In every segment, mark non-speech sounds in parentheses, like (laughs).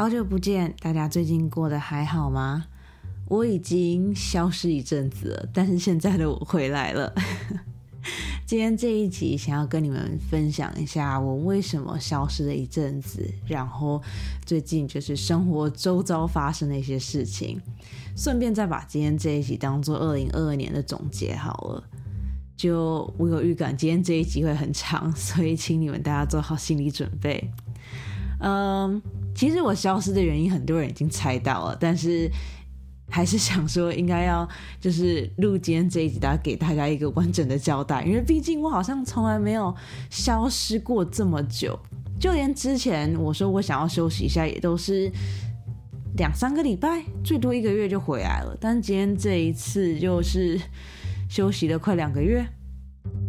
好久不见，大家最近过得还好吗？我已经消失一阵子了，但是现在的我回来了。(laughs) 今天这一集想要跟你们分享一下我为什么消失了一阵子，然后最近就是生活周遭发生的一些事情，顺便再把今天这一集当做二零二二年的总结好了。就我有预感，今天这一集会很长，所以请你们大家做好心理准备。嗯，其实我消失的原因很多人已经猜到了，但是还是想说应该要就是录今天这一集，大家给大家一个完整的交代，因为毕竟我好像从来没有消失过这么久，就连之前我说我想要休息一下，也都是两三个礼拜，最多一个月就回来了。但今天这一次就是休息了快两个月，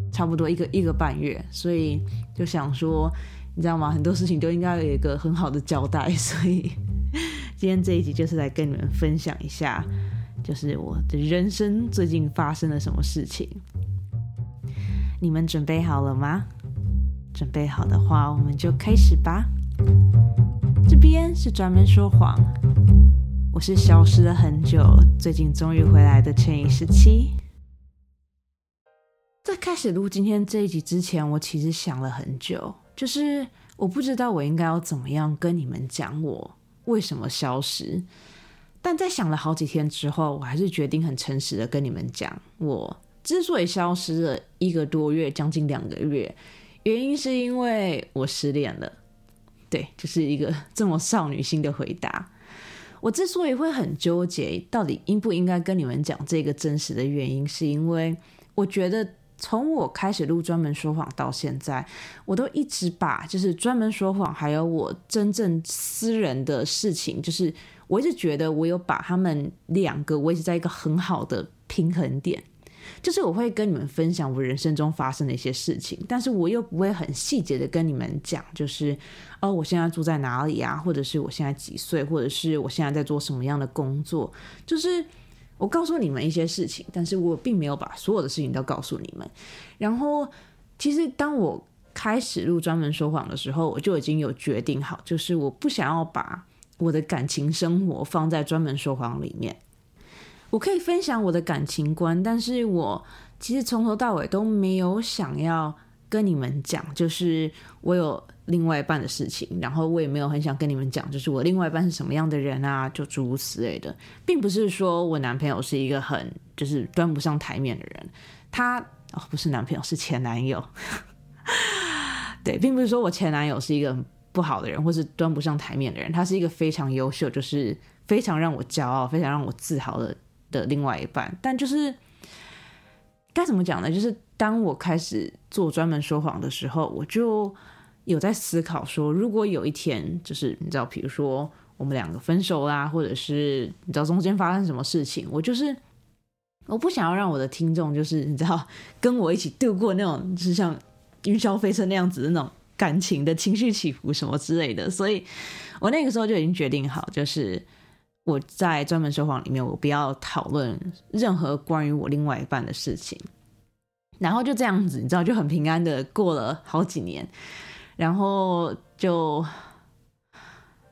差不多一个一个半月，所以就想说。你知道吗？很多事情都应该有一个很好的交代，(laughs) 所以今天这一集就是来跟你们分享一下，就是我的人生最近发生了什么事情。你们准备好了吗？准备好的话，我们就开始吧。这边是专门说谎，我是消失了很久，最近终于回来的陈怡十七。在开始录今天这一集之前，我其实想了很久。就是我不知道我应该要怎么样跟你们讲我为什么消失，但在想了好几天之后，我还是决定很诚实的跟你们讲，我之所以消失了一个多月，将近两个月，原因是因为我失恋了。对，就是一个 (laughs) 这么少女心的回答。我之所以会很纠结，到底应不应该跟你们讲这个真实的原因，是因为我觉得。从我开始录专门说谎到现在，我都一直把就是专门说谎，还有我真正私人的事情，就是我一直觉得我有把他们两个维持在一个很好的平衡点，就是我会跟你们分享我人生中发生的一些事情，但是我又不会很细节的跟你们讲，就是哦，我现在住在哪里啊，或者是我现在几岁，或者是我现在在做什么样的工作，就是。我告诉你们一些事情，但是我并没有把所有的事情都告诉你们。然后，其实当我开始录专门说谎的时候，我就已经有决定好，就是我不想要把我的感情生活放在专门说谎里面。我可以分享我的感情观，但是我其实从头到尾都没有想要跟你们讲，就是我有。另外一半的事情，然后我也没有很想跟你们讲，就是我另外一半是什么样的人啊，就诸如此类的，并不是说我男朋友是一个很就是端不上台面的人，他哦不是男朋友是前男友，(laughs) 对，并不是说我前男友是一个不好的人，或是端不上台面的人，他是一个非常优秀，就是非常让我骄傲、非常让我自豪的的另外一半，但就是该怎么讲呢？就是当我开始做专门说谎的时候，我就。有在思考说，如果有一天，就是你知道，比如说我们两个分手啦，或者是你知道中间发生什么事情，我就是我不想要让我的听众就是你知道跟我一起度过那种就是像云霄飞车那样子的那种感情的情绪起伏什么之类的，所以我那个时候就已经决定好，就是我在专门说谎里面，我不要讨论任何关于我另外一半的事情，然后就这样子，你知道，就很平安的过了好几年。然后就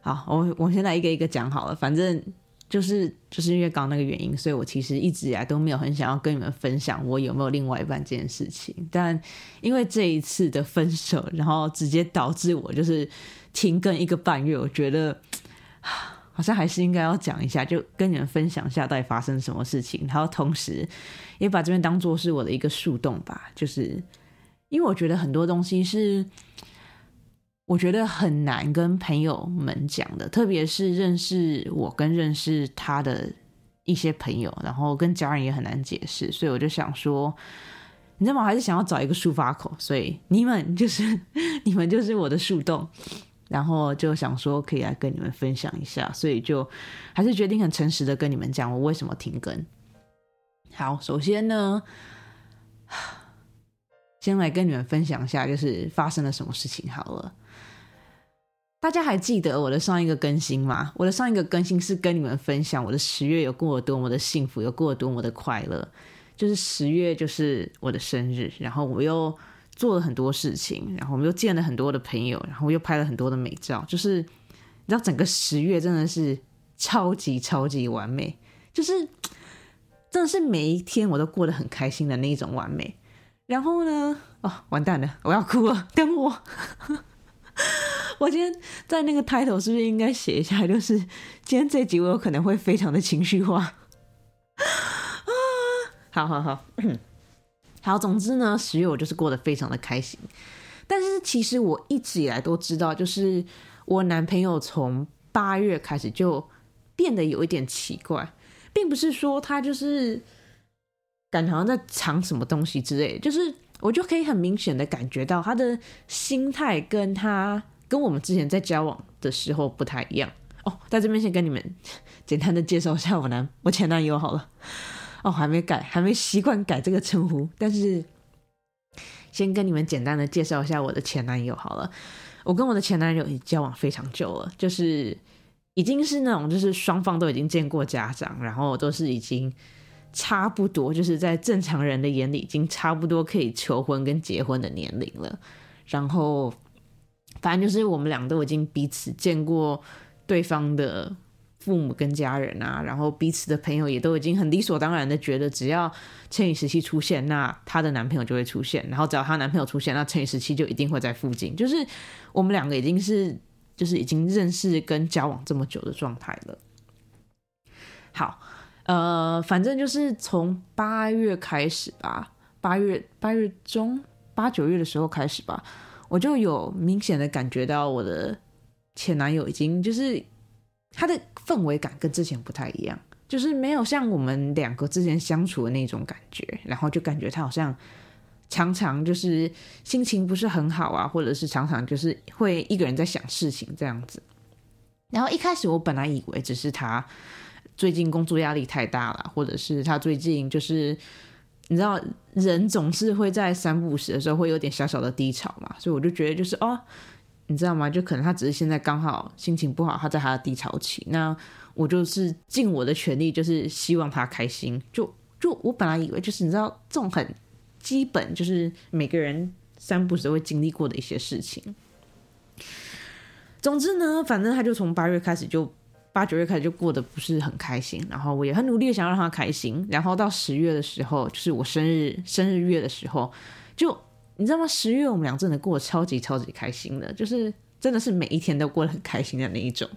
好，我我现在一个一个讲好了。反正就是就是因为刚那个原因，所以我其实一直以来都没有很想要跟你们分享我有没有另外一半这件事情。但因为这一次的分手，然后直接导致我就是停更一个半月，我觉得 (sighs) 好像还是应该要讲一下，就跟你们分享一下到底发生什么事情，然后同时也把这边当做是我的一个树洞吧。就是因为我觉得很多东西是。我觉得很难跟朋友们讲的，特别是认识我跟认识他的一些朋友，然后跟家人也很难解释，所以我就想说，你知道吗？还是想要找一个抒发口，所以你们就是 (laughs) 你们就是我的树洞，然后就想说可以来跟你们分享一下，所以就还是决定很诚实的跟你们讲我为什么停更。好，首先呢，(sighs) 先来跟你们分享一下，就是发生了什么事情好了。大家还记得我的上一个更新吗？我的上一个更新是跟你们分享我的十月有过多么的幸福，有过多么的快乐。就是十月就是我的生日，然后我又做了很多事情，然后我们又见了很多的朋友，然后又拍了很多的美照。就是你知道整个十月真的是超级超级完美，就是真的是每一天我都过得很开心的那一种完美。然后呢，哦，完蛋了，我要哭了，等我。我今天在那个 title 是不是应该写一下？就是今天这集我有可能会非常的情绪化。啊，好好好，好，总之呢，十月我就是过得非常的开心。但是其实我一直以来都知道，就是我男朋友从八月开始就变得有一点奇怪，并不是说他就是感觉好像在藏什么东西之类，就是我就可以很明显的感觉到他的心态跟他。跟我们之前在交往的时候不太一样哦，在这边先跟你们 (laughs) 简单的介绍一下我男我前男友好了哦，还没改，还没习惯改这个称呼，但是先跟你们简单的介绍一下我的前男友好了。我跟我的前男友已交往非常久了，就是已经是那种就是双方都已经见过家长，然后都是已经差不多就是在正常人的眼里已经差不多可以求婚跟结婚的年龄了，然后。反正就是我们俩都已经彼此见过对方的父母跟家人啊，然后彼此的朋友也都已经很理所当然的觉得，只要乘以十七出现，那她的男朋友就会出现，然后只要她男朋友出现，那乘以十七就一定会在附近。就是我们两个已经是就是已经认识跟交往这么久的状态了。好，呃，反正就是从八月开始吧，八月八月中八九月的时候开始吧。我就有明显的感觉到我的前男友已经就是他的氛围感跟之前不太一样，就是没有像我们两个之前相处的那种感觉，然后就感觉他好像常常就是心情不是很好啊，或者是常常就是会一个人在想事情这样子。然后一开始我本来以为只是他最近工作压力太大了，或者是他最近就是。你知道人总是会在三不五时的时候会有点小小的低潮嘛，所以我就觉得就是哦，你知道吗？就可能他只是现在刚好心情不好，他在他的低潮期。那我就是尽我的全力，就是希望他开心。就就我本来以为就是你知道这种很基本，就是每个人三不时都会经历过的一些事情。总之呢，反正他就从八月开始就。八九月开始就过得不是很开心，然后我也很努力的想要让他开心，然后到十月的时候，就是我生日生日月的时候，就你知道吗？十月我们俩真的过得超级超级开心的，就是真的是每一天都过得很开心的那一种。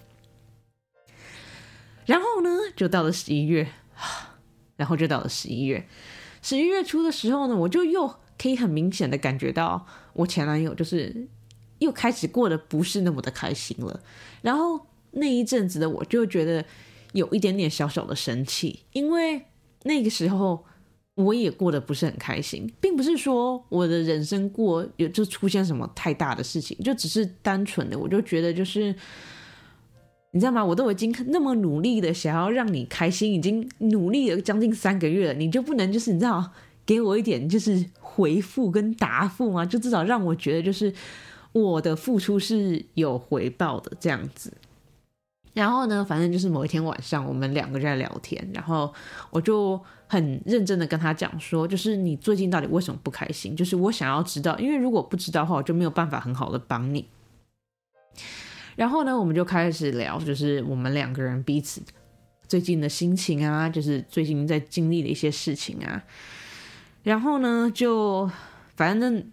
然后呢，就到了十一月，然后就到了十一月，十一月初的时候呢，我就又可以很明显的感觉到我前男友就是又开始过得不是那么的开心了，然后。那一阵子的我就觉得有一点点小小的生气，因为那个时候我也过得不是很开心，并不是说我的人生过有就出现什么太大的事情，就只是单纯的我就觉得就是你知道吗？我都已经那么努力的想要让你开心，已经努力了将近三个月了，你就不能就是你知道给我一点就是回复跟答复吗？就至少让我觉得就是我的付出是有回报的这样子。然后呢，反正就是某一天晚上，我们两个在聊天，然后我就很认真的跟他讲说，就是你最近到底为什么不开心？就是我想要知道，因为如果不知道的话，我就没有办法很好的帮你。然后呢，我们就开始聊，就是我们两个人彼此最近的心情啊，就是最近在经历的一些事情啊。然后呢，就反正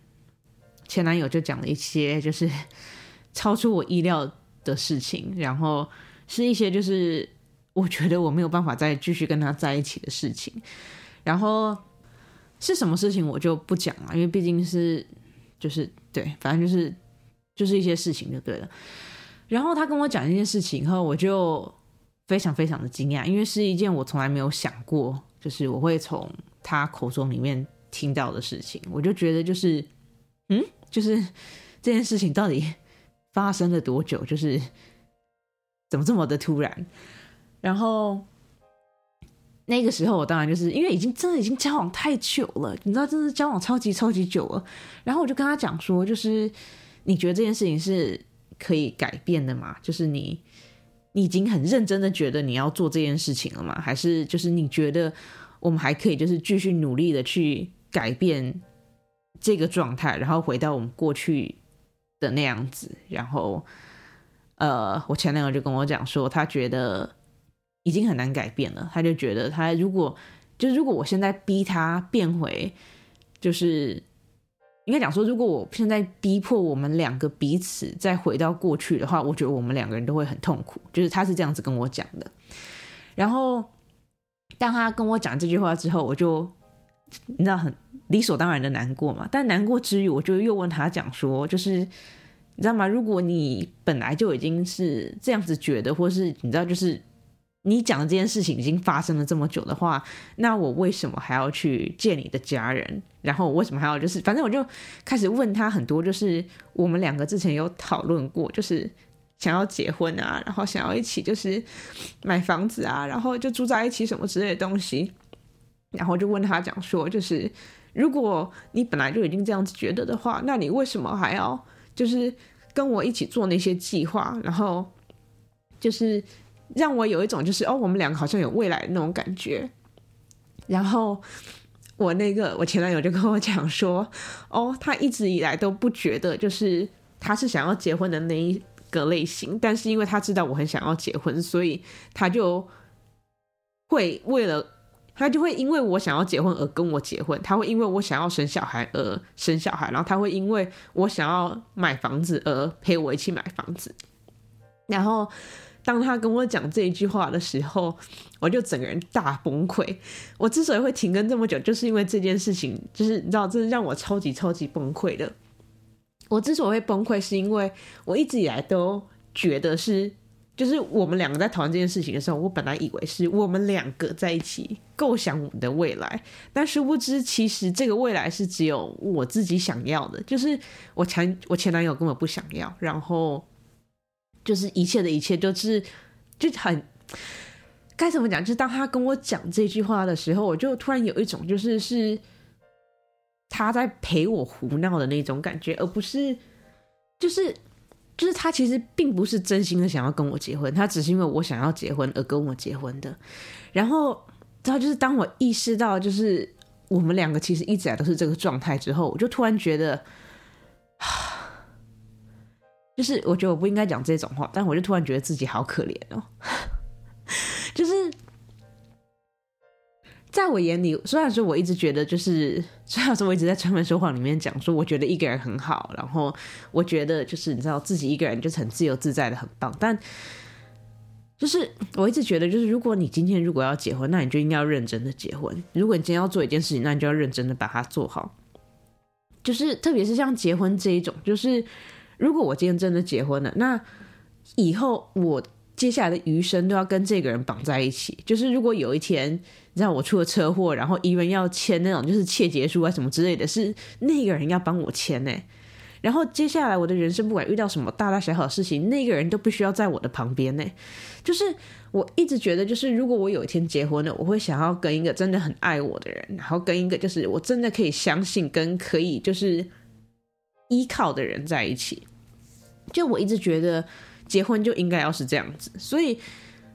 前男友就讲了一些就是 (laughs) 超出我意料的事情，然后。是一些就是我觉得我没有办法再继续跟他在一起的事情，然后是什么事情我就不讲了，因为毕竟是就是对，反正就是就是一些事情就对了。然后他跟我讲这件事情以后，我就非常非常的惊讶，因为是一件我从来没有想过，就是我会从他口中里面听到的事情。我就觉得就是嗯，就是这件事情到底发生了多久？就是。怎么这么的突然？然后那个时候，我当然就是因为已经真的已经交往太久了，你知道，真的交往超级超级久了。然后我就跟他讲说，就是你觉得这件事情是可以改变的吗？就是你你已经很认真的觉得你要做这件事情了吗？还是就是你觉得我们还可以就是继续努力的去改变这个状态，然后回到我们过去的那样子？然后。呃，我前男友就跟我讲说，他觉得已经很难改变了，他就觉得他如果就是如果我现在逼他变回，就是应该讲说，如果我现在逼迫我们两个彼此再回到过去的话，我觉得我们两个人都会很痛苦。就是他是这样子跟我讲的。然后当他跟我讲这句话之后，我就你知道很理所当然的难过嘛。但难过之余，我就又问他讲说，就是。你知道吗？如果你本来就已经是这样子觉得，或是你知道，就是你讲的这件事情已经发生了这么久的话，那我为什么还要去见你的家人？然后我为什么还要就是，反正我就开始问他很多，就是我们两个之前有讨论过，就是想要结婚啊，然后想要一起就是买房子啊，然后就住在一起什么之类的东西。然后就问他讲说，就是如果你本来就已经这样子觉得的话，那你为什么还要？就是跟我一起做那些计划，然后就是让我有一种就是哦，我们两个好像有未来的那种感觉。然后我那个我前男友就跟我讲说，(laughs) 哦，他一直以来都不觉得就是他是想要结婚的那一个类型，但是因为他知道我很想要结婚，所以他就会为了。他就会因为我想要结婚而跟我结婚，他会因为我想要生小孩而生小孩，然后他会因为我想要买房子而陪我一起买房子。然后当他跟我讲这一句话的时候，我就整个人大崩溃。我之所以会停更这么久，就是因为这件事情，就是你知道，真的让我超级超级崩溃的。我之所以会崩溃，是因为我一直以来都觉得是。就是我们两个在讨论这件事情的时候，我本来以为是我们两个在一起构想我们的未来，但殊不知，其实这个未来是只有我自己想要的。就是我前我前男友根本不想要，然后就是一切的一切都是就很该怎么讲？就是当他跟我讲这句话的时候，我就突然有一种就是是他在陪我胡闹的那种感觉，而不是就是。就是他其实并不是真心的想要跟我结婚，他只是因为我想要结婚而跟我结婚的。然后，然后就是当我意识到，就是我们两个其实一直来都是这个状态之后，我就突然觉得，就是我觉得我不应该讲这种话，但我就突然觉得自己好可怜哦，(laughs) 就是。在我眼里，虽然说我一直觉得，就是虽然说我一直在专门说谎里面讲说，我觉得一个人很好，然后我觉得就是你知道自己一个人就是很自由自在的，很棒。但就是我一直觉得，就是如果你今天如果要结婚，那你就应该要认真的结婚。如果你今天要做一件事情，那你就要认真的把它做好。就是特别是像结婚这一种，就是如果我今天真的结婚了，那以后我。接下来的余生都要跟这个人绑在一起。就是如果有一天，你知道我出了车祸，然后医院要签那种就是切结书啊什么之类的，是那个人要帮我签呢。然后接下来我的人生不管遇到什么大大小小的事情，那个人都必须要在我的旁边呢。就是我一直觉得，就是如果我有一天结婚了，我会想要跟一个真的很爱我的人，然后跟一个就是我真的可以相信跟可以就是依靠的人在一起。就我一直觉得。结婚就应该要是这样子，所以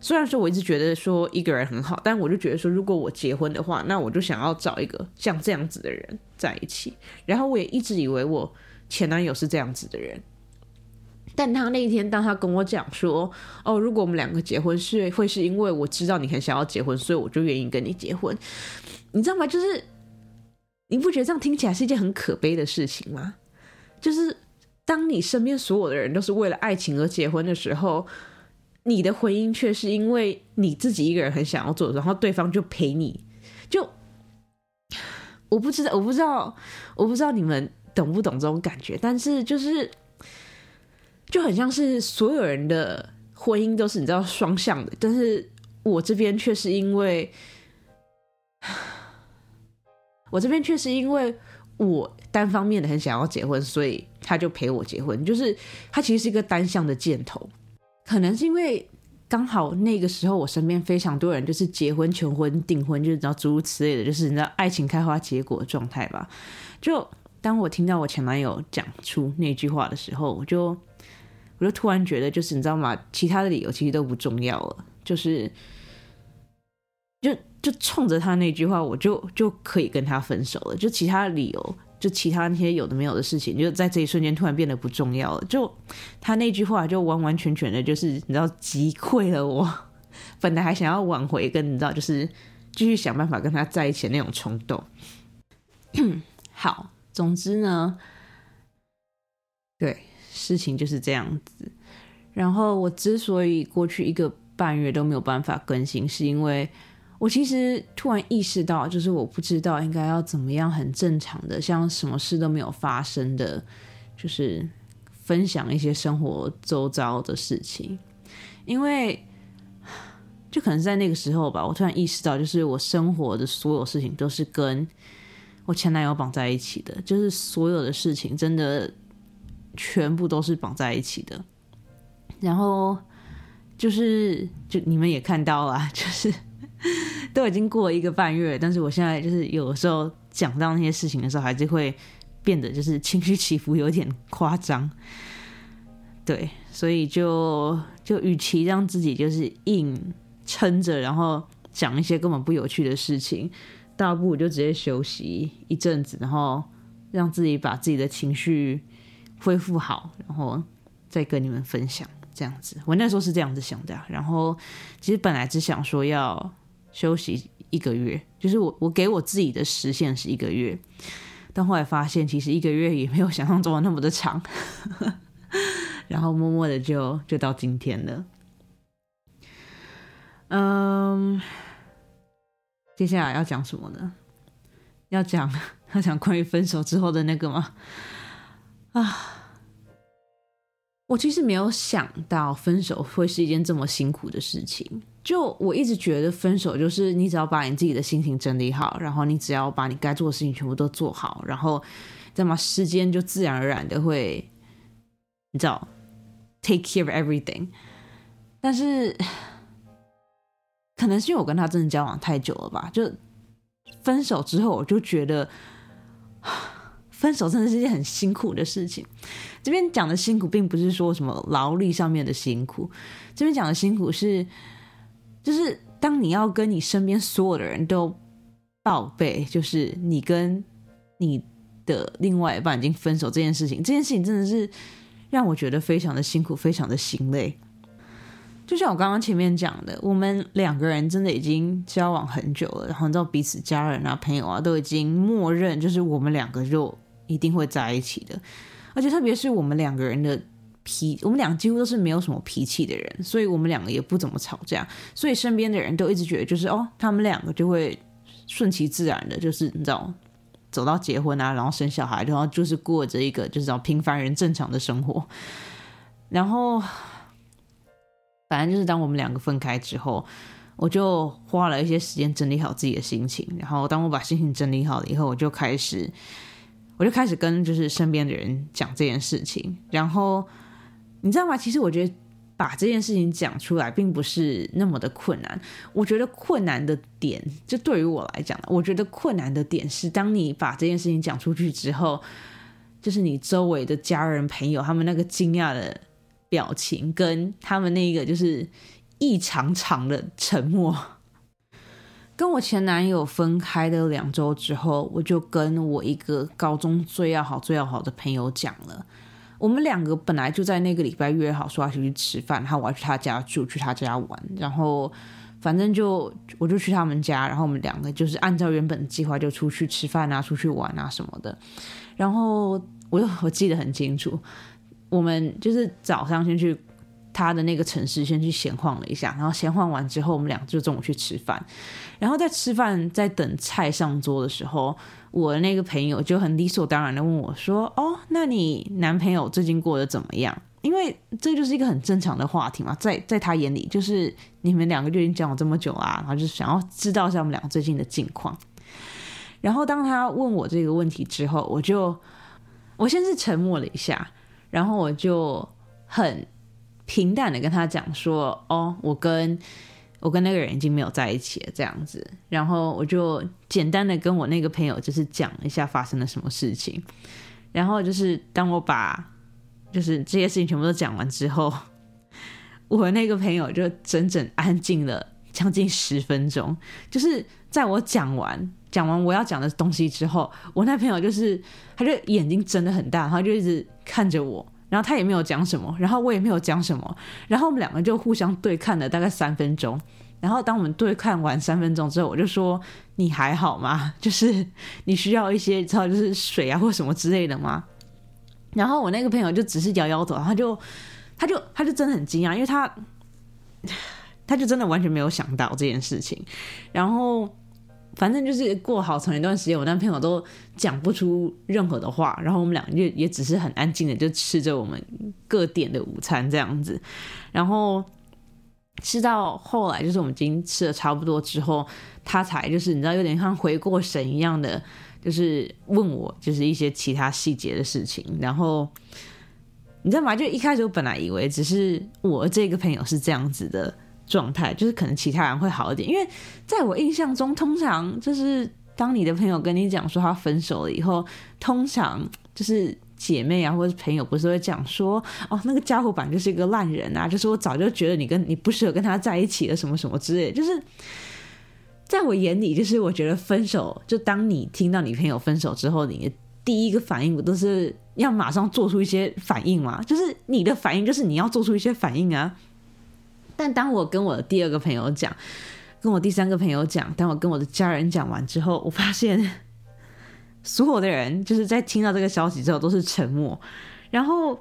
虽然说我一直觉得说一个人很好，但我就觉得说，如果我结婚的话，那我就想要找一个像这样子的人在一起。然后我也一直以为我前男友是这样子的人，但他那一天当他跟我讲说，哦，如果我们两个结婚是会是因为我知道你很想要结婚，所以我就愿意跟你结婚，你知道吗？就是你不觉得这样听起来是一件很可悲的事情吗？就是。当你身边所有的人都是为了爱情而结婚的时候，你的婚姻却是因为你自己一个人很想要做，然后对方就陪你。就我不知道，我不知道，我不知道你们懂不懂这种感觉。但是就是就很像是所有人的婚姻都是你知道双向的，但是我这边却是因为，我这边却是因为我单方面的很想要结婚，所以。他就陪我结婚，就是他其实是一个单向的箭头，可能是因为刚好那个时候我身边非常多人就是结婚、求婚、订婚，就是你知道诸如此类的，就是你知道爱情开花结果的状态吧。就当我听到我前男友讲出那句话的时候，我就我就突然觉得，就是你知道吗？其他的理由其实都不重要了，就是就就冲着他那句话，我就就可以跟他分手了。就其他的理由。就其他那些有的没有的事情，就在这一瞬间突然变得不重要了。就他那句话，就完完全全的，就是你知道击溃了我。本来还想要挽回，跟你知道，就是继续想办法跟他在一起那种冲动。好，总之呢，对，事情就是这样子。然后我之所以过去一个半月都没有办法更新，是因为我其实突然意识到，就是我不知道应该要怎么样很正常的，像什么事都没有发生的，就是分享一些生活周遭的事情，因为就可能在那个时候吧，我突然意识到，就是我生活的所有事情都是跟我前男友绑在一起的，就是所有的事情真的全部都是绑在一起的。然后就是，就你们也看到了，就是都已经过了一个半月，但是我现在就是有时候讲到那些事情的时候，还是会变得就是情绪起伏有点夸张。(laughs) 对，所以就就与其让自己就是硬撑着，然后讲一些根本不有趣的事情，倒不如就直接休息一阵子，然后让自己把自己的情绪恢复好，然后再跟你们分享。这样子，我那时候是这样子想的。然后，其实本来只想说要休息一个月，就是我我给我自己的时限是一个月，但后来发现其实一个月也没有想象中的那么的长。(laughs) 然后默默的就就到今天了。嗯，接下来要讲什么呢？要讲 (laughs) 要讲关于分手之后的那个吗？啊。我其实没有想到分手会是一件这么辛苦的事情。就我一直觉得分手就是你只要把你自己的心情整理好，然后你只要把你该做的事情全部都做好，然后再把时间就自然而然的会，你知道，take care of everything。但是 (sighs) 可能是因为我跟他真的交往太久了吧，就分手之后我就觉得。(sighs) 分手真的是件很辛苦的事情。这边讲的辛苦，并不是说什么劳力上面的辛苦，这边讲的辛苦是，就是当你要跟你身边所有的人都报备，就是你跟你的另外一半已经分手这件事情，这件事情真的是让我觉得非常的辛苦，非常的心累。就像我刚刚前面讲的，我们两个人真的已经交往很久了，然后你知道彼此家人啊、朋友啊都已经默认，就是我们两个就。一定会在一起的，而且特别是我们两个人的脾，我们俩几乎都是没有什么脾气的人，所以我们两个也不怎么吵架，所以身边的人都一直觉得就是哦，他们两个就会顺其自然的，就是你知道，走到结婚啊，然后生小孩，然后就是过着一个就是平凡人正常的生活。然后，反正就是当我们两个分开之后，我就花了一些时间整理好自己的心情，然后当我把心情整理好了以后，我就开始。我就开始跟就是身边的人讲这件事情，然后你知道吗？其实我觉得把这件事情讲出来并不是那么的困难。我觉得困难的点，就对于我来讲，我觉得困难的点是，当你把这件事情讲出去之后，就是你周围的家人朋友他们那个惊讶的表情，跟他们那个就是异常长的沉默。跟我前男友分开的两周之后，我就跟我一个高中最要好、最要好的朋友讲了。我们两个本来就在那个礼拜约好说要去吃饭，然后我要去他家住，去他家玩。然后反正就我就去他们家，然后我们两个就是按照原本的计划就出去吃饭啊、出去玩啊什么的。然后我我记得很清楚，我们就是早上先去。他的那个城市先去闲晃了一下，然后闲晃完之后，我们俩就中午去吃饭。然后在吃饭在等菜上桌的时候，我的那个朋友就很理所当然的问我说：“哦，那你男朋友最近过得怎么样？”因为这就是一个很正常的话题嘛，在在他眼里，就是你们两个就已经交往这么久啦，然后就想要知道一下我们两个最近的近况。然后当他问我这个问题之后，我就我先是沉默了一下，然后我就很。平淡的跟他讲说：“哦，我跟我跟那个人已经没有在一起了，这样子。”然后我就简单的跟我那个朋友就是讲一下发生了什么事情。然后就是当我把就是这些事情全部都讲完之后，我那个朋友就整整安静了将近十分钟。就是在我讲完讲完我要讲的东西之后，我那朋友就是他就眼睛睁得很大，他就一直看着我，然后他也没有讲什么，然后我也没有讲什么，然后我们两个就互相对看了大概三分钟。然后当我们对看完三分钟之后，我就说：“你还好吗？(laughs) 就是你需要一些知道就是水啊或什么之类的吗？”然后我那个朋友就只是摇摇头，他就他就他就真的很惊讶，因为他他就真的完全没有想到这件事情。然后反正就是过好长一段时间，我那朋友都讲不出任何的话，然后我们俩就也只是很安静的就吃着我们各点的午餐这样子，然后。吃到后来，就是我们已经吃的差不多之后，他才就是你知道有点像回过神一样的，就是问我就是一些其他细节的事情。然后你知道吗？就一开始我本来以为只是我这个朋友是这样子的状态，就是可能其他人会好一点。因为在我印象中，通常就是当你的朋友跟你讲说他分手了以后，通常就是。姐妹啊，或者朋友不是会讲说哦，那个家伙版就是一个烂人啊，就是我早就觉得你跟你不适合跟他在一起了，什么什么之类。就是在我眼里，就是我觉得分手，就当你听到你朋友分手之后，你的第一个反应不都是要马上做出一些反应吗？就是你的反应就是你要做出一些反应啊。但当我跟我的第二个朋友讲，跟我第三个朋友讲，当我跟我的家人讲完之后，我发现。(laughs) 所有的人就是在听到这个消息之后都是沉默，然后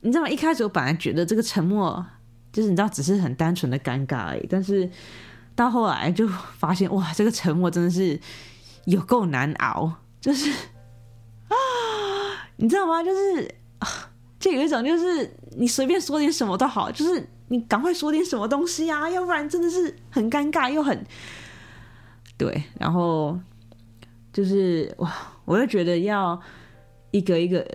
你知道吗？一开始我本来觉得这个沉默就是你知道只是很单纯的尴尬而已，但是到后来就发现哇，这个沉默真的是有够难熬，就是啊，(gasps) 你知道吗？就是 (sighs) 就有一种就是你随便说点什么都好，就是你赶快说点什么东西啊，要不然真的是很尴尬又很对，然后就是哇。我就觉得要一个一个、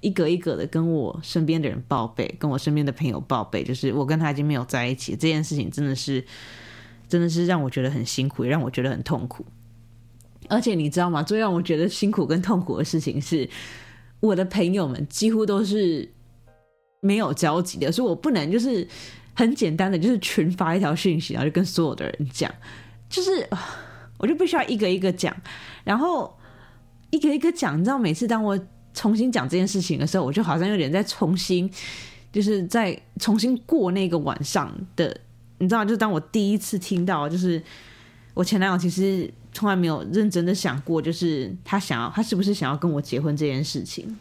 一个一个的跟我身边的人报备，跟我身边的朋友报备，就是我跟他已经没有在一起这件事情，真的是，真的是让我觉得很辛苦，也让我觉得很痛苦。而且你知道吗？最让我觉得辛苦跟痛苦的事情是，我的朋友们几乎都是没有交集的，所以我不能就是很简单的就是群发一条讯息，然后就跟所有的人讲，就是 (sighs) 我就必须要一个一个讲，然后。一个一个讲，你知道，每次当我重新讲这件事情的时候，我就好像有点在重新，就是在重新过那个晚上的，你知道，就当我第一次听到，就是我前男友其实从来没有认真的想过，就是他想要，他是不是想要跟我结婚这件事情，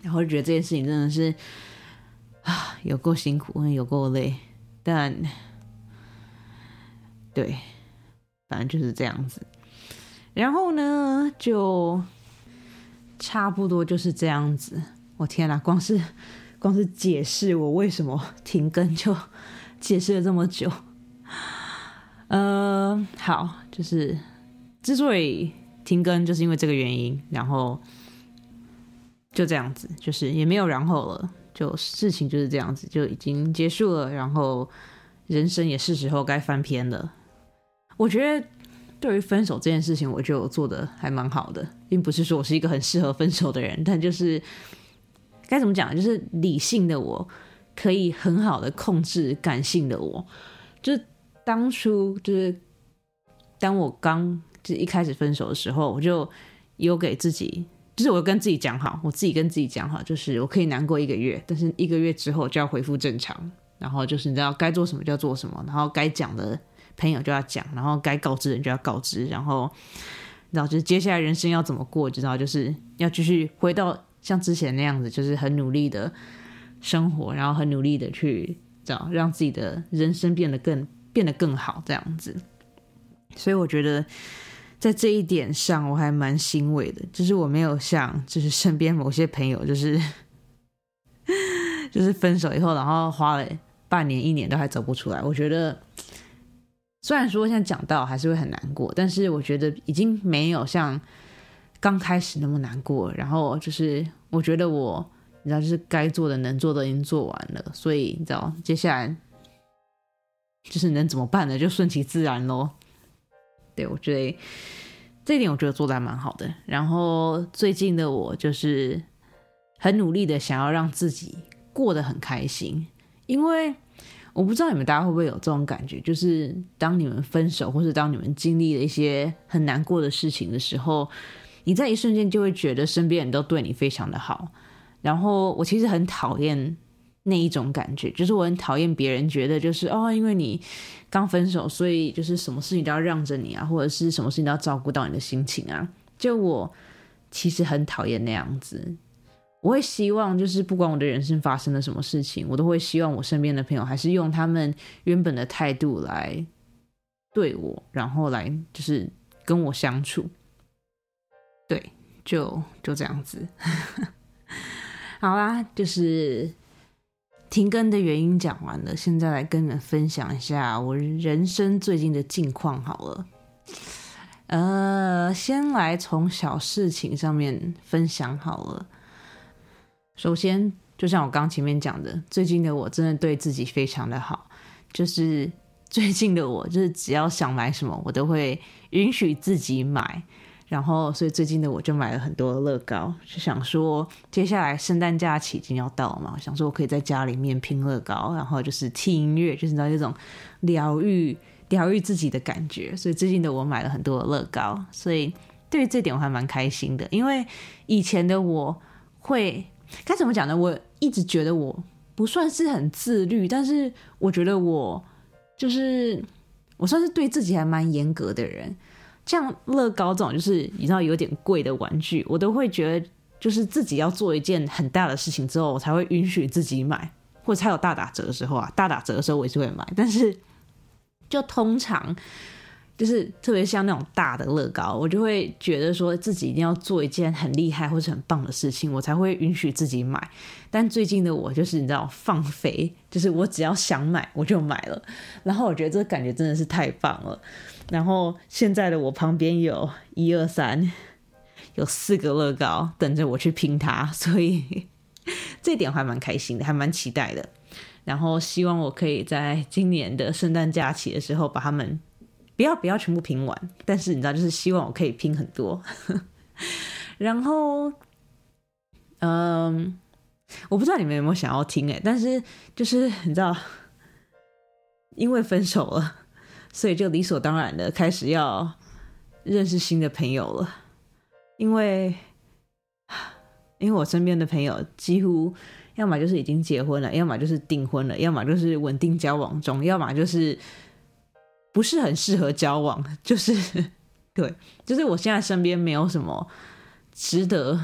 然后就觉得这件事情真的是啊，(sighs) 有够辛苦，有够累，但对，反正就是这样子。然后呢，就差不多就是这样子。我天哪，光是光是解释我为什么停更，就解释了这么久。呃，好，就是之所以停更，就是因为这个原因。然后就这样子，就是也没有然后了，就事情就是这样子，就已经结束了。然后人生也是时候该翻篇了。我觉得。对于分手这件事情，我就做的还蛮好的，并不是说我是一个很适合分手的人，但就是该怎么讲，就是理性的我可以很好的控制感性的我。就当初就是当我刚就一开始分手的时候，我就有给自己，就是我跟自己讲好，我自己跟自己讲好，就是我可以难过一个月，但是一个月之后就要恢复正常，然后就是你知道该做什么就要做什么，然后该讲的。朋友就要讲，然后该告知人就要告知，然后，然后就是接下来人生要怎么过，知道就是要继续回到像之前那样子，就是很努力的生活，然后很努力的去找让自己的人生变得更变得更好这样子。所以我觉得在这一点上我还蛮欣慰的，就是我没有像 (laughs) 就是身边某些朋友，就是 (laughs) 就是分手以后，然后花了半年一年都还走不出来。我觉得。虽然说现在讲到还是会很难过，但是我觉得已经没有像刚开始那么难过。然后就是我觉得我，你知道，就是该做的、能做的已经做完了，所以你知道，接下来就是能怎么办呢？就顺其自然喽。对我觉得这一点，我觉得做的还蛮好的。然后最近的我就是很努力的想要让自己过得很开心，因为。我不知道你们大家会不会有这种感觉，就是当你们分手，或是当你们经历了一些很难过的事情的时候，你在一瞬间就会觉得身边人都对你非常的好。然后我其实很讨厌那一种感觉，就是我很讨厌别人觉得就是哦，因为你刚分手，所以就是什么事情都要让着你啊，或者是什么事情都要照顾到你的心情啊。就我其实很讨厌那样子。我会希望，就是不管我的人生发生了什么事情，我都会希望我身边的朋友还是用他们原本的态度来对我，然后来就是跟我相处。对，就就这样子。(laughs) 好啦，就是停更的原因讲完了，现在来跟你们分享一下我人生最近的近况。好了，呃，先来从小事情上面分享好了。首先，就像我刚前面讲的，最近的我真的对自己非常的好。就是最近的我，就是只要想买什么，我都会允许自己买。然后，所以最近的我就买了很多乐高，就想说，接下来圣诞假期已经要到了嘛，想说我可以在家里面拼乐高，然后就是听音乐，就是道这种疗愈、疗愈自己的感觉。所以最近的我买了很多乐高，所以对于这点我还蛮开心的，因为以前的我会。该怎么讲呢？我一直觉得我不算是很自律，但是我觉得我就是我算是对自己还蛮严格的人。像乐高这种，就是你知道有点贵的玩具，我都会觉得就是自己要做一件很大的事情之后，我才会允许自己买，或者才有大打折的时候啊，大打折的时候我也是会买，但是就通常。就是特别像那种大的乐高，我就会觉得说自己一定要做一件很厉害或者很棒的事情，我才会允许自己买。但最近的我就是你知道放飞，就是我只要想买我就买了。然后我觉得这感觉真的是太棒了。然后现在的我旁边有一二三，有四个乐高等着我去拼它，所以 (laughs) 这点还蛮开心的，还蛮期待的。然后希望我可以在今年的圣诞假期的时候把它们。不要不要全部拼完，但是你知道，就是希望我可以拼很多。(laughs) 然后，嗯，我不知道你们有没有想要听哎，但是就是你知道，因为分手了，所以就理所当然的开始要认识新的朋友了。因为，因为我身边的朋友几乎要么就是已经结婚了，要么就是订婚了，要么就是稳定交往中，要么就是。不是很适合交往，(laughs) 就是对，就是我现在身边没有什么值得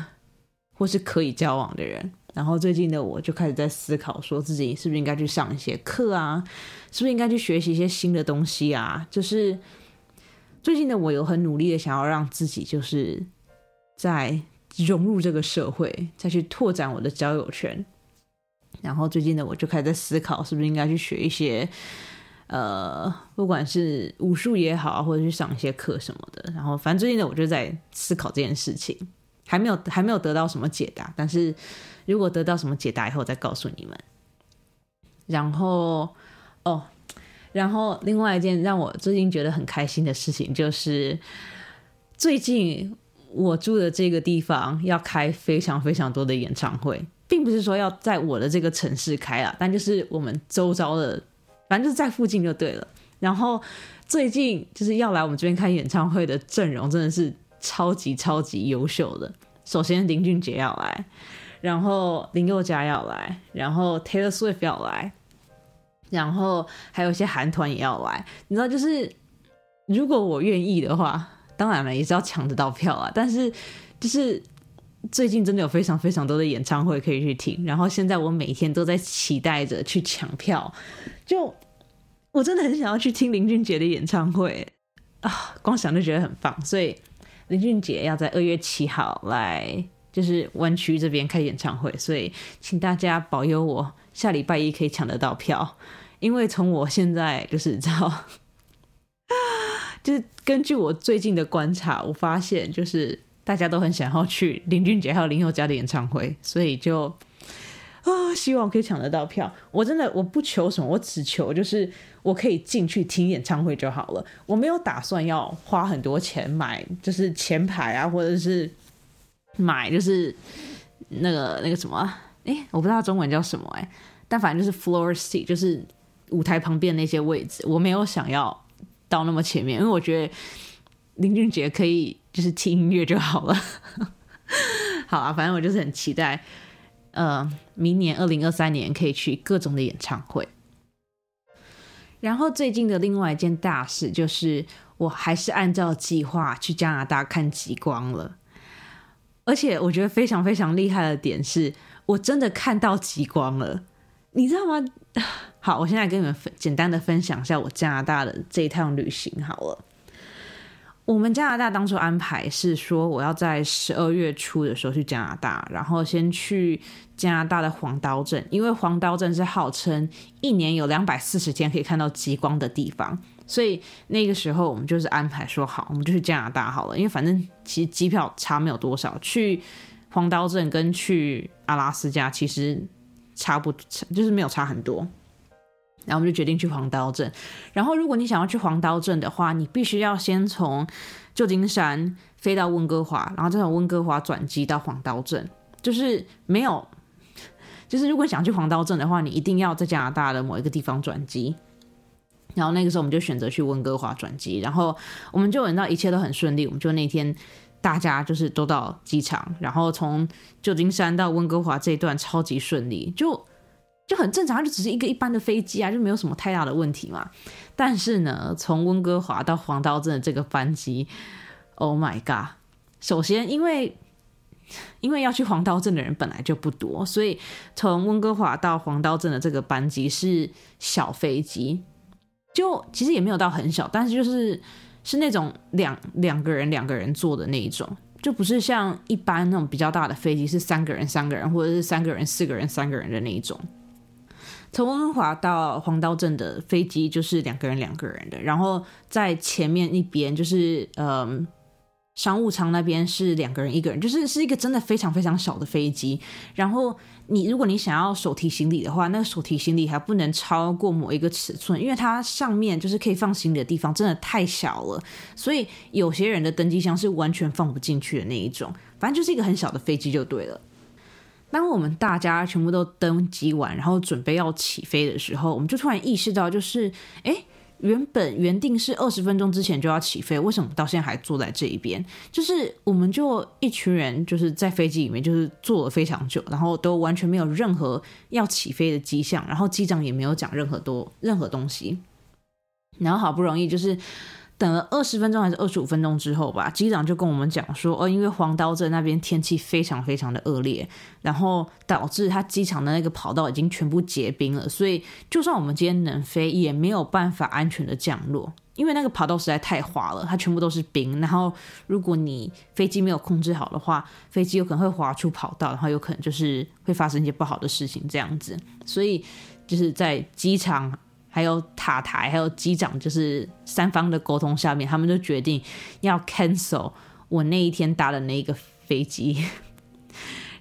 或是可以交往的人。然后最近的我就开始在思考，说自己是不是应该去上一些课啊，是不是应该去学习一些新的东西啊？就是最近的我有很努力的想要让自己就是在融入这个社会，再去拓展我的交友圈。然后最近的我就开始在思考，是不是应该去学一些。呃，不管是武术也好，或者去上一些课什么的，然后反正最近呢，我就在思考这件事情，还没有还没有得到什么解答，但是如果得到什么解答以后再告诉你们。然后哦，然后另外一件让我最近觉得很开心的事情就是，最近我住的这个地方要开非常非常多的演唱会，并不是说要在我的这个城市开啊，但就是我们周遭的。反正就是在附近就对了。然后最近就是要来我们这边看演唱会的阵容真的是超级超级优秀的。首先林俊杰要来，然后林宥嘉要来，然后 Taylor Swift 要来，然后还有一些韩团也要来。你知道，就是如果我愿意的话，当然了也是要抢得到票啊。但是就是最近真的有非常非常多的演唱会可以去听，然后现在我每天都在期待着去抢票。就我真的很想要去听林俊杰的演唱会啊，光想就觉得很棒。所以林俊杰要在二月七号来，就是湾区这边开演唱会，所以请大家保佑我下礼拜一可以抢得到票。因为从我现在就是 (laughs) 知道，就是根据我最近的观察，我发现就是大家都很想要去林俊杰还有林宥嘉的演唱会，所以就。啊，希望可以抢得到票。我真的我不求什么，我只求就是我可以进去听演唱会就好了。我没有打算要花很多钱买，就是前排啊，或者是买就是那个那个什么，哎，我不知道中文叫什么哎，但反正就是 floor seat，就是舞台旁边那些位置，我没有想要到那么前面，因为我觉得林俊杰可以就是听音乐就好了。(laughs) 好啊，反正我就是很期待，呃，明年二零二三年可以去各种的演唱会。然后最近的另外一件大事就是，我还是按照计划去加拿大看极光了。而且我觉得非常非常厉害的点是，我真的看到极光了，你知道吗？(sighs) 好，我现在跟你们分简单的分享一下我加拿大的这一趟旅行好了。我们加拿大当初安排是说，我要在十二月初的时候去加拿大，然后先去加拿大的黄刀镇，因为黄刀镇是号称一年有两百四十天可以看到极光的地方，所以那个时候我们就是安排说好，我们就去加拿大好了，因为反正其实机票差没有多少，去黄刀镇跟去阿拉斯加其实差不就是没有差很多。然后我们就决定去黄刀镇。然后，如果你想要去黄刀镇的话，你必须要先从旧金山飞到温哥华，然后再从温哥华转机到黄刀镇。就是没有，就是如果想去黄刀镇的话，你一定要在加拿大的某一个地方转机。然后那个时候我们就选择去温哥华转机。然后我们就等到一切都很顺利。我们就那天大家就是都到机场，然后从旧金山到温哥华这一段超级顺利，就。就很正常，就只是一个一般的飞机啊，就没有什么太大的问题嘛。但是呢，从温哥华到黄刀镇的这个班机，Oh my god！首先，因为因为要去黄刀镇的人本来就不多，所以从温哥华到黄刀镇的这个班机是小飞机，就其实也没有到很小，但是就是是那种两两个人两个人坐的那一种，就不是像一般那种比较大的飞机是三个人三个人，或者是三个人四个人三个人的那一种。从温华到黄刀镇的飞机就是两个人两个人的，然后在前面一边就是嗯商务舱那边是两个人一个人，就是是一个真的非常非常小的飞机。然后你如果你想要手提行李的话，那个手提行李还不能超过某一个尺寸，因为它上面就是可以放行李的地方真的太小了，所以有些人的登机箱是完全放不进去的那一种。反正就是一个很小的飞机就对了。当我们大家全部都登机完，然后准备要起飞的时候，我们就突然意识到，就是哎，原本原定是二十分钟之前就要起飞，为什么到现在还坐在这一边？就是我们就一群人就是在飞机里面就是坐了非常久，然后都完全没有任何要起飞的迹象，然后机长也没有讲任何多任何东西，然后好不容易就是。等了二十分钟还是二十五分钟之后吧，机长就跟我们讲说，哦，因为黄刀镇那边天气非常非常的恶劣，然后导致他机场的那个跑道已经全部结冰了，所以就算我们今天能飞，也没有办法安全的降落，因为那个跑道实在太滑了，它全部都是冰，然后如果你飞机没有控制好的话，飞机有可能会滑出跑道，然后有可能就是会发生一些不好的事情这样子，所以就是在机场。还有塔台，还有机长，就是三方的沟通下面，他们就决定要 cancel 我那一天搭的那个飞机。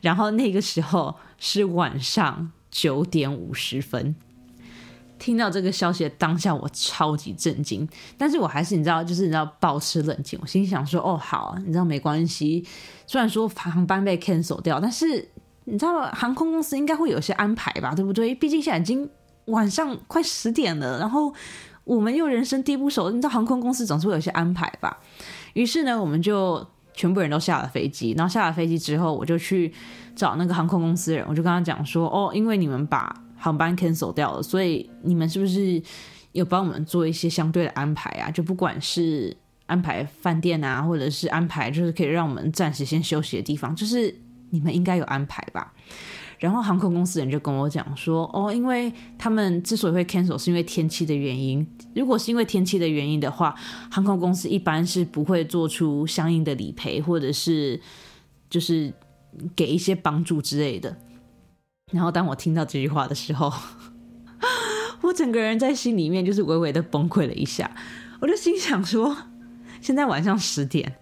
然后那个时候是晚上九点五十分，听到这个消息的当下，我超级震惊。但是我还是你知道，就是你知道保持冷静。我心想说，哦，好，你知道没关系。虽然说航班被 cancel 掉，但是你知道航空公司应该会有些安排吧，对不对？毕竟现在已经。晚上快十点了，然后我们又人生地不熟，你知道航空公司总是会有些安排吧。于是呢，我们就全部人都下了飞机。然后下了飞机之后，我就去找那个航空公司人，我就跟他讲说：“哦，因为你们把航班 cancel 掉了，所以你们是不是有帮我们做一些相对的安排啊？就不管是安排饭店啊，或者是安排就是可以让我们暂时先休息的地方，就是你们应该有安排吧。”然后航空公司人就跟我讲说，哦，因为他们之所以会 cancel，是因为天气的原因。如果是因为天气的原因的话，航空公司一般是不会做出相应的理赔，或者是就是给一些帮助之类的。然后当我听到这句话的时候，(laughs) 我整个人在心里面就是微微的崩溃了一下。我就心想说，现在晚上十点，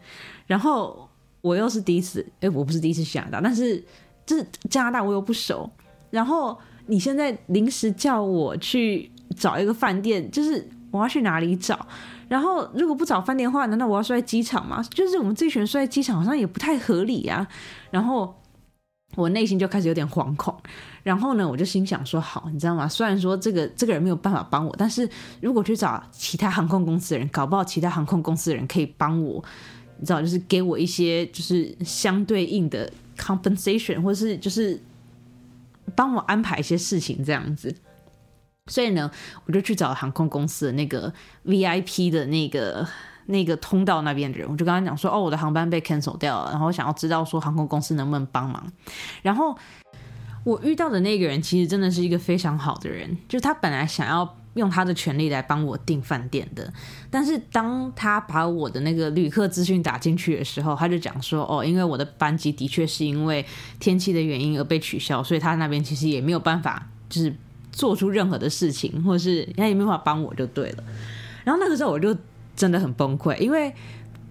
然后我又是第一次，哎，我不是第一次想到，但是。就是加拿大，我又不熟。然后你现在临时叫我去找一个饭店，就是我要去哪里找？然后如果不找饭店的话，难道我要睡在机场吗？就是我们这群人睡在机场，好像也不太合理啊。然后我内心就开始有点惶恐。然后呢，我就心想说：好，你知道吗？虽然说这个这个人没有办法帮我，但是如果去找其他航空公司的人，搞不好其他航空公司的人可以帮我，你知道，就是给我一些就是相对应的 compensation，或是就是帮我安排一些事情这样子。所以呢，我就去找航空公司的那个 VIP 的那个那个通道那边的人，我就跟他讲说：哦，我的航班被 cancel 掉了，然后想要知道说航空公司能不能帮忙，然后。我遇到的那个人其实真的是一个非常好的人，就是他本来想要用他的权利来帮我订饭店的，但是当他把我的那个旅客资讯打进去的时候，他就讲说：“哦，因为我的班机的确是因为天气的原因而被取消，所以他那边其实也没有办法，就是做出任何的事情，或者是他也没办法帮我就对了。”然后那个时候我就真的很崩溃，因为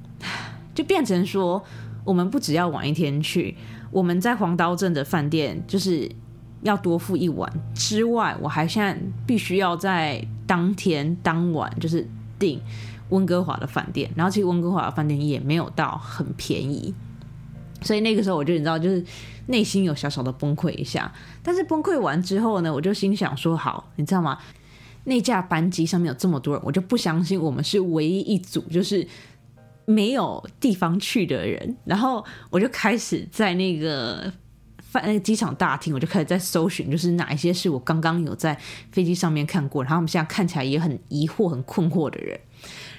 (laughs) 就变成说，我们不只要晚一天去。我们在黄刀镇的饭店就是要多付一晚之外，我还现在必须要在当天当晚就是订温哥华的饭店，然后其实温哥华的饭店也没有到很便宜，所以那个时候我就你知道就是内心有小小的崩溃一下，但是崩溃完之后呢，我就心想说好，你知道吗？那架班机上面有这么多人，我就不相信我们是唯一一组，就是。没有地方去的人，然后我就开始在那个饭那个机场大厅，我就开始在搜寻，就是哪一些是我刚刚有在飞机上面看过，然后我们现在看起来也很疑惑、很困惑的人。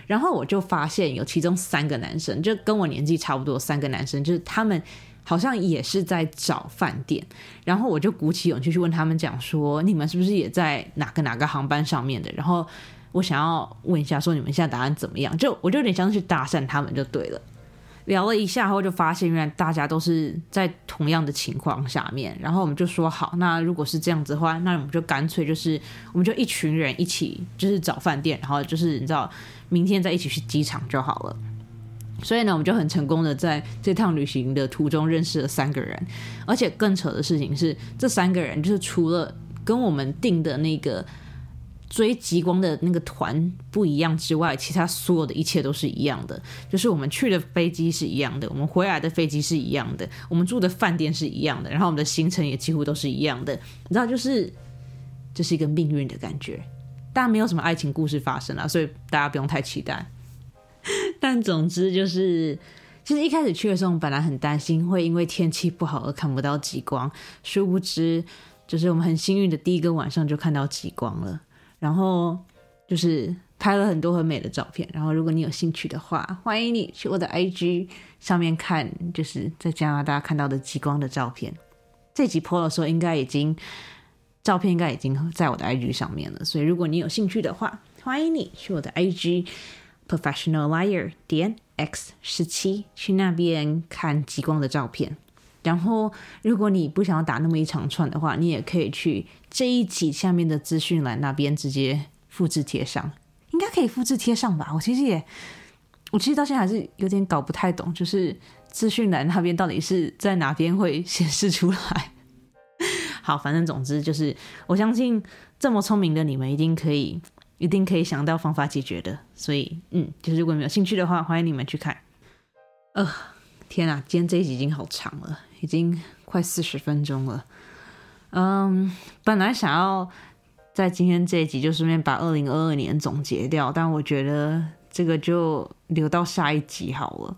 然后我就发现有其中三个男生，就跟我年纪差不多，三个男生，就是他们好像也是在找饭店。然后我就鼓起勇气去问他们，讲说你们是不是也在哪个哪个航班上面的？然后。我想要问一下，说你们现在答案怎么样？就我就有点像去搭讪他们就对了。聊了一下后，就发现原来大家都是在同样的情况下面。然后我们就说好，那如果是这样子的话，那我们就干脆就是我们就一群人一起就是找饭店，然后就是你知道明天再一起去机场就好了。(laughs) 所以呢，我们就很成功的在这趟旅行的途中认识了三个人。而且更扯的事情是，这三个人就是除了跟我们订的那个。追极光的那个团不一样之外，其他所有的一切都是一样的。就是我们去的飞机是一样的，我们回来的飞机是一样的，我们住的饭店是一样的，然后我们的行程也几乎都是一样的。你知道，就是这是一个命运的感觉。大家没有什么爱情故事发生了，所以大家不用太期待。(laughs) 但总之就是，其实一开始去的时候，我们本来很担心会因为天气不好而看不到极光，殊不知，就是我们很幸运的第一个晚上就看到极光了。然后就是拍了很多很美的照片。然后如果你有兴趣的话，欢迎你去我的 IG 上面看，就是在加拿大看到的极光的照片。这集播的时候，应该已经照片应该已经在我的 IG 上面了。所以如果你有兴趣的话，欢迎你去我的 IG professional liar 点 x 十七去那边看极光的照片。然后，如果你不想要打那么一长串的话，你也可以去这一集下面的资讯栏那边直接复制贴上，应该可以复制贴上吧？我其实也，我其实到现在还是有点搞不太懂，就是资讯栏那边到底是在哪边会显示出来。好，反正总之就是，我相信这么聪明的你们一定可以，一定可以想到方法解决的。所以，嗯，就是如果你有兴趣的话，欢迎你们去看。呃，天啊，今天这一集已经好长了。已经快四十分钟了，嗯，本来想要在今天这一集就顺便把二零二二年总结掉，但我觉得这个就留到下一集好了。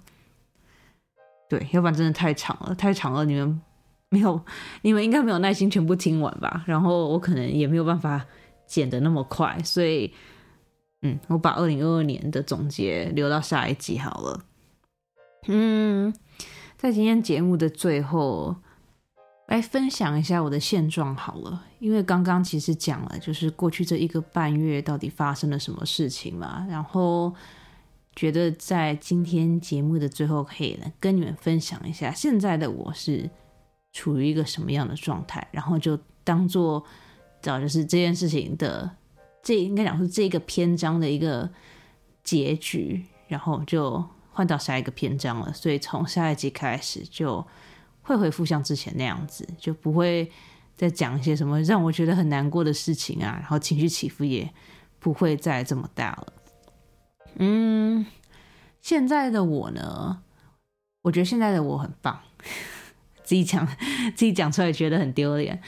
对，要不然真的太长了，太长了，你们 (laughs) 没有，你们应该没有耐心全部听完吧？然后我可能也没有办法剪得那么快，所以，嗯，我把二零二二年的总结留到下一集好了。嗯。在今天节目的最后，来分享一下我的现状好了。因为刚刚其实讲了，就是过去这一个半月到底发生了什么事情嘛。然后觉得在今天节目的最后，可以跟你们分享一下现在的我是处于一个什么样的状态。然后就当做，早就是这件事情的这应该讲是这个篇章的一个结局。然后就。换到下一个篇章了，所以从下一集开始就会恢复像之前那样子，就不会再讲一些什么让我觉得很难过的事情啊，然后情绪起伏也不会再这么大了。嗯，现在的我呢，我觉得现在的我很棒，自己讲自己讲出来觉得很丢脸，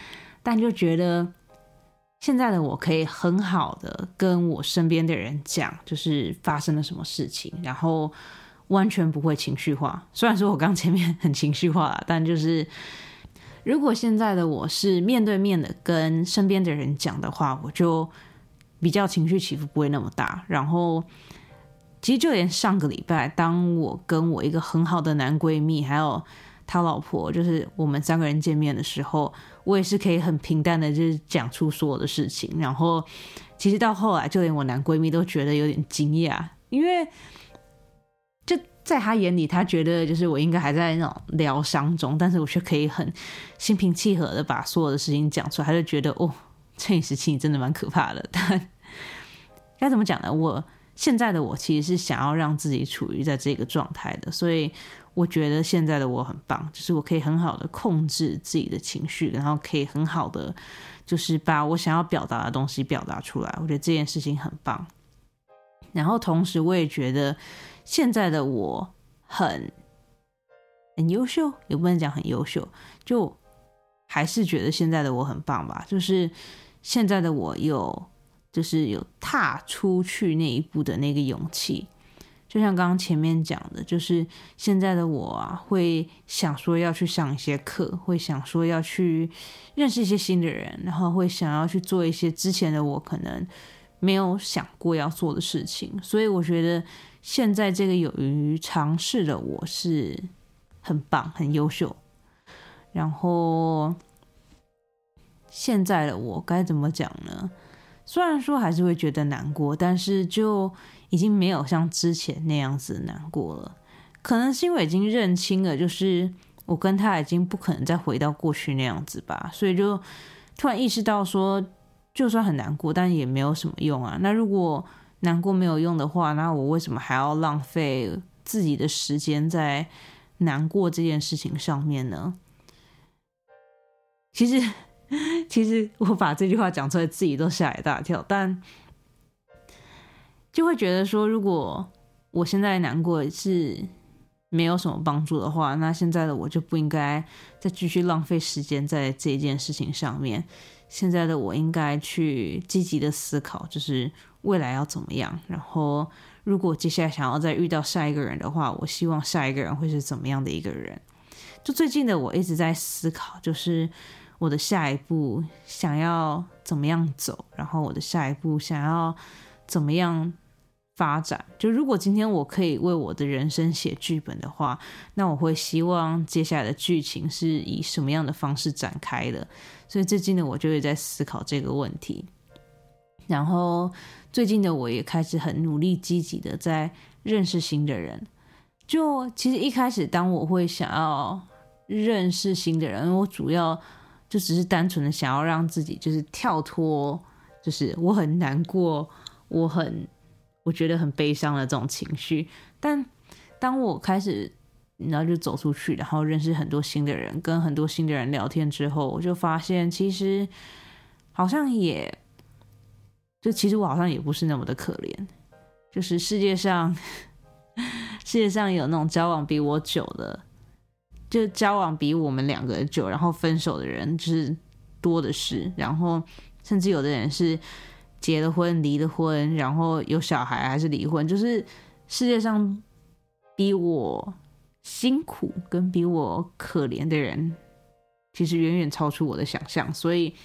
但就觉得现在的我可以很好的跟我身边的人讲，就是发生了什么事情，然后完全不会情绪化。虽然说我刚前面 (laughs) 很情绪化，但就是如果现在的我是面对面的跟身边的人讲的话，我就比较情绪起伏不会那么大，然后。其实就连上个礼拜，当我跟我一个很好的男闺蜜，还有他老婆，就是我们三个人见面的时候，我也是可以很平淡的，就是讲出所有的事情。然后，其实到后来，就连我男闺蜜都觉得有点惊讶，因为在他眼里，他觉得就是我应该还在那种疗伤中，但是我却可以很心平气和的把所有的事情讲出来。他就觉得哦，这一时期真的蛮可怕的。但该怎么讲呢？我。现在的我其实是想要让自己处于在这个状态的，所以我觉得现在的我很棒，就是我可以很好的控制自己的情绪，然后可以很好的就是把我想要表达的东西表达出来。我觉得这件事情很棒。然后同时我也觉得现在的我很很优秀，也不能讲很优秀，就还是觉得现在的我很棒吧。就是现在的我有。就是有踏出去那一步的那个勇气，就像刚刚前面讲的，就是现在的我啊，会想说要去上一些课，会想说要去认识一些新的人，然后会想要去做一些之前的我可能没有想过要做的事情。所以我觉得现在这个勇于尝试的我是很棒、很优秀。然后现在的我该怎么讲呢？虽然说还是会觉得难过，但是就已经没有像之前那样子难过了。可能是因为已经认清了，就是我跟他已经不可能再回到过去那样子吧，所以就突然意识到说，就算很难过，但也没有什么用啊。那如果难过没有用的话，那我为什么还要浪费自己的时间在难过这件事情上面呢？其实。(laughs) 其实我把这句话讲出来，自己都吓一大跳，但就会觉得说，如果我现在难过是没有什么帮助的话，那现在的我就不应该再继续浪费时间在这件事情上面。现在的我应该去积极的思考，就是未来要怎么样。然后，如果接下来想要再遇到下一个人的话，我希望下一个人会是怎么样的一个人？就最近的我一直在思考，就是。我的下一步想要怎么样走？然后我的下一步想要怎么样发展？就如果今天我可以为我的人生写剧本的话，那我会希望接下来的剧情是以什么样的方式展开的？所以最近的我就会在思考这个问题。然后最近的我也开始很努力、积极的在认识新的人。就其实一开始，当我会想要认识新的人，我主要。就只是单纯的想要让自己就是跳脱，就是我很难过，我很我觉得很悲伤的这种情绪。但当我开始，然后就走出去，然后认识很多新的人，跟很多新的人聊天之后，我就发现其实好像也，就其实我好像也不是那么的可怜。就是世界上世界上有那种交往比我久的。就交往比我们两个久，然后分手的人就是多的是，然后甚至有的人是结了婚、离了婚，然后有小孩还是离婚，就是世界上比我辛苦跟比我可怜的人，其实远远超出我的想象，所以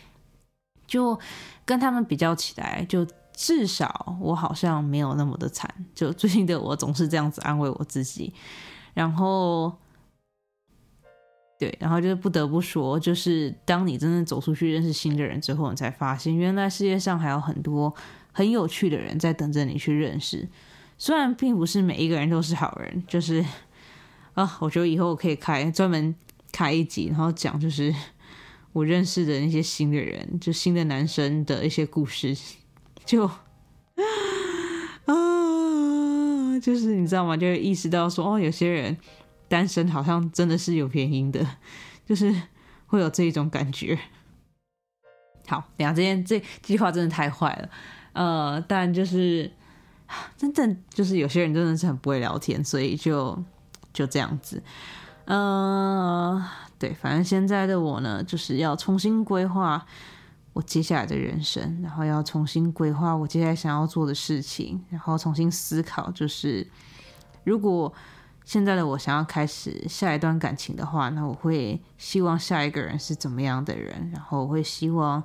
就跟他们比较起来，就至少我好像没有那么的惨。就最近的我总是这样子安慰我自己，然后。对，然后就是不得不说，就是当你真正走出去认识新的人之后，你才发现原来世界上还有很多很有趣的人在等着你去认识。虽然并不是每一个人都是好人，就是啊，我觉得以后我可以开专门开一集，然后讲就是我认识的那些新的人，就新的男生的一些故事，就 (laughs) 啊，就是你知道吗？就意识到说哦，有些人。单身好像真的是有原因的，就是会有这一种感觉。好，等下这件这计划真的太坏了，呃，但就是真正就是有些人真的是很不会聊天，所以就就这样子。呃，对，反正现在的我呢，就是要重新规划我接下来的人生，然后要重新规划我接下来想要做的事情，然后重新思考，就是如果现在的我想要开始下一段感情的话，那我会希望下一个人是怎么样的人，然后我会希望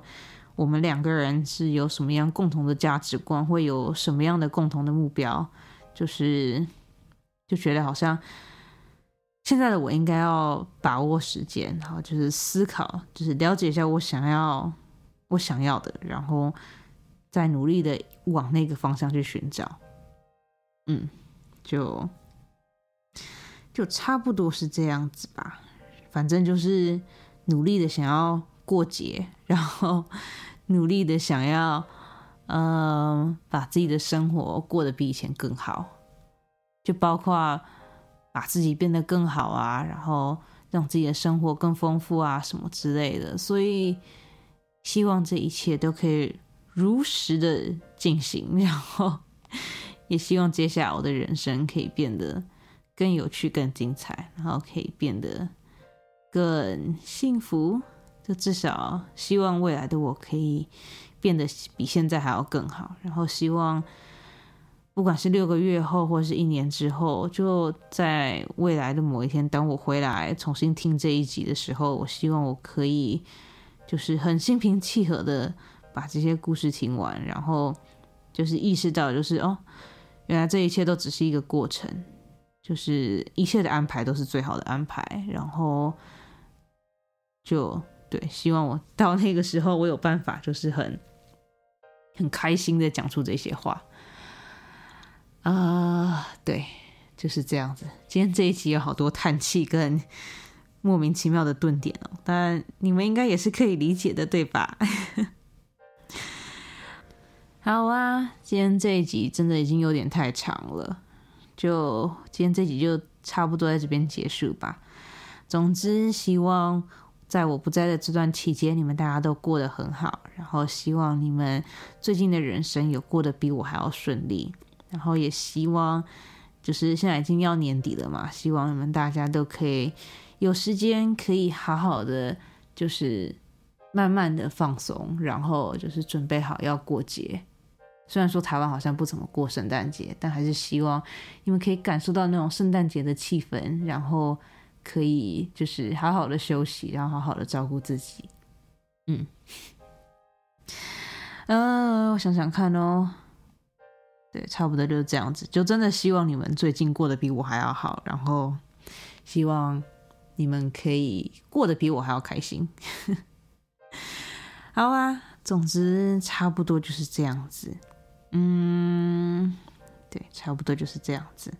我们两个人是有什么样共同的价值观，会有什么样的共同的目标，就是就觉得好像。现在的我应该要把握时间，然后就是思考，就是了解一下我想要我想要的，然后再努力的往那个方向去寻找。嗯，就就差不多是这样子吧。反正就是努力的想要过节，然后努力的想要嗯把自己的生活过得比以前更好，就包括。把自己变得更好啊，然后让自己的生活更丰富啊，什么之类的。所以希望这一切都可以如实的进行，然后也希望接下来我的人生可以变得更有趣、更精彩，然后可以变得更幸福。就至少希望未来的我可以变得比现在还要更好，然后希望。不管是六个月后，或是一年之后，就在未来的某一天，当我回来重新听这一集的时候，我希望我可以就是很心平气和的把这些故事听完，然后就是意识到，就是哦，原来这一切都只是一个过程，就是一切的安排都是最好的安排，然后就对，希望我 (laughs) 到那个时候，我有办法，就是很很开心的讲出这些话。啊，对，就是这样子。今天这一集有好多叹气跟莫名其妙的顿点哦，但你们应该也是可以理解的，对吧？(laughs) 好啊，今天这一集真的已经有点太长了，就今天这集就差不多在这边结束吧。总之，希望在我不在的这段期间，你们大家都过得很好，然后希望你们最近的人生有过得比我还要顺利。然后也希望，就是现在已经要年底了嘛，希望你们大家都可以有时间，可以好好的，就是慢慢的放松，然后就是准备好要过节。虽然说台湾好像不怎么过圣诞节，但还是希望你们可以感受到那种圣诞节的气氛，然后可以就是好好的休息，然后好好的照顾自己。嗯，嗯，我想想看哦。对，差不多就是这样子。就真的希望你们最近过得比我还要好，然后希望你们可以过得比我还要开心。(laughs) 好啊，总之差不多就是这样子。嗯，对，差不多就是这样子。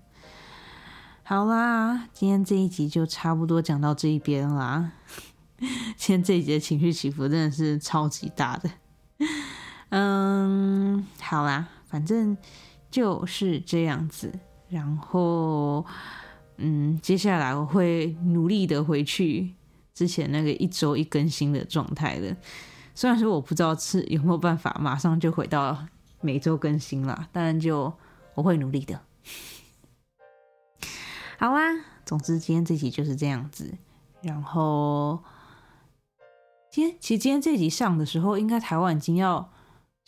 好啦，今天这一集就差不多讲到这一边啦。(laughs) 今天这一集的情绪起伏真的是超级大的。嗯，好啦。反正就是这样子，然后，嗯，接下来我会努力的回去之前那个一周一更新的状态的。虽然说我不知道是有没有办法马上就回到每周更新了，但就我会努力的。(laughs) 好啦，总之今天这集就是这样子。然后，今天其实今天这集上的时候，应该台湾已经要。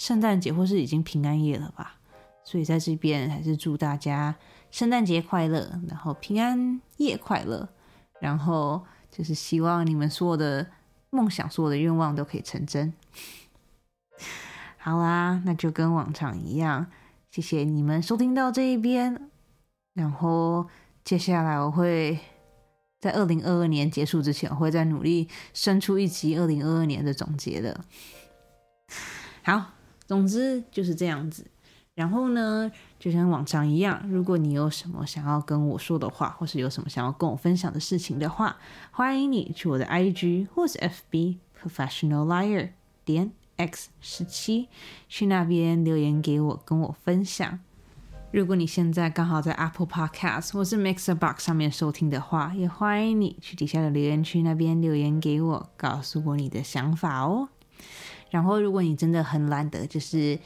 圣诞节或是已经平安夜了吧，所以在这边还是祝大家圣诞节快乐，然后平安夜快乐，然后就是希望你们所有的梦想、所有的愿望都可以成真。好啦，那就跟往常一样，谢谢你们收听到这一边，然后接下来我会在二零二二年结束之前，我会再努力生出一集二零二二年的总结的。好。总之就是这样子，然后呢，就像往常一样，如果你有什么想要跟我说的话，或是有什么想要跟我分享的事情的话，欢迎你去我的 IG 或是 FB Professional Liar 点 X 十七，去那边留言给我，跟我分享。如果你现在刚好在 Apple Podcast 或是 Mixer Box 上面收听的话，也欢迎你去底下的留言区那边留言给我，告诉我你的想法哦。然后，如果你真的很懒得，就是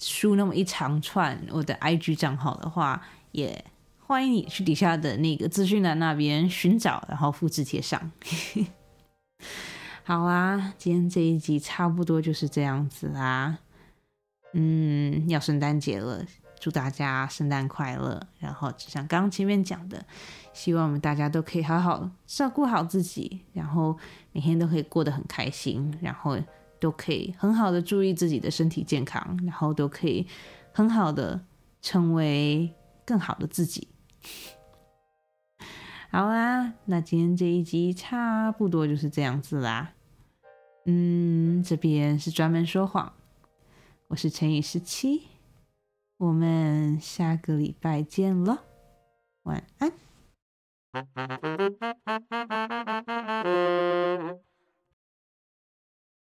输那么一长串我的 IG 账号的话，也欢迎你去底下的那个资讯栏那边寻找，然后复制贴上。好啊，今天这一集差不多就是这样子啦。嗯，要圣诞节了，祝大家圣诞快乐。然后就像刚刚前面讲的，希望我们大家都可以好好照顾好自己，然后每天都可以过得很开心，然后都可以很好的注意自己的身体健康，然后都可以很好的成为更好的自己。好啦，那今天这一集差不多就是这样子啦。嗯，这边是专门说谎，我是乘以十七，我们下个礼拜见了，晚安。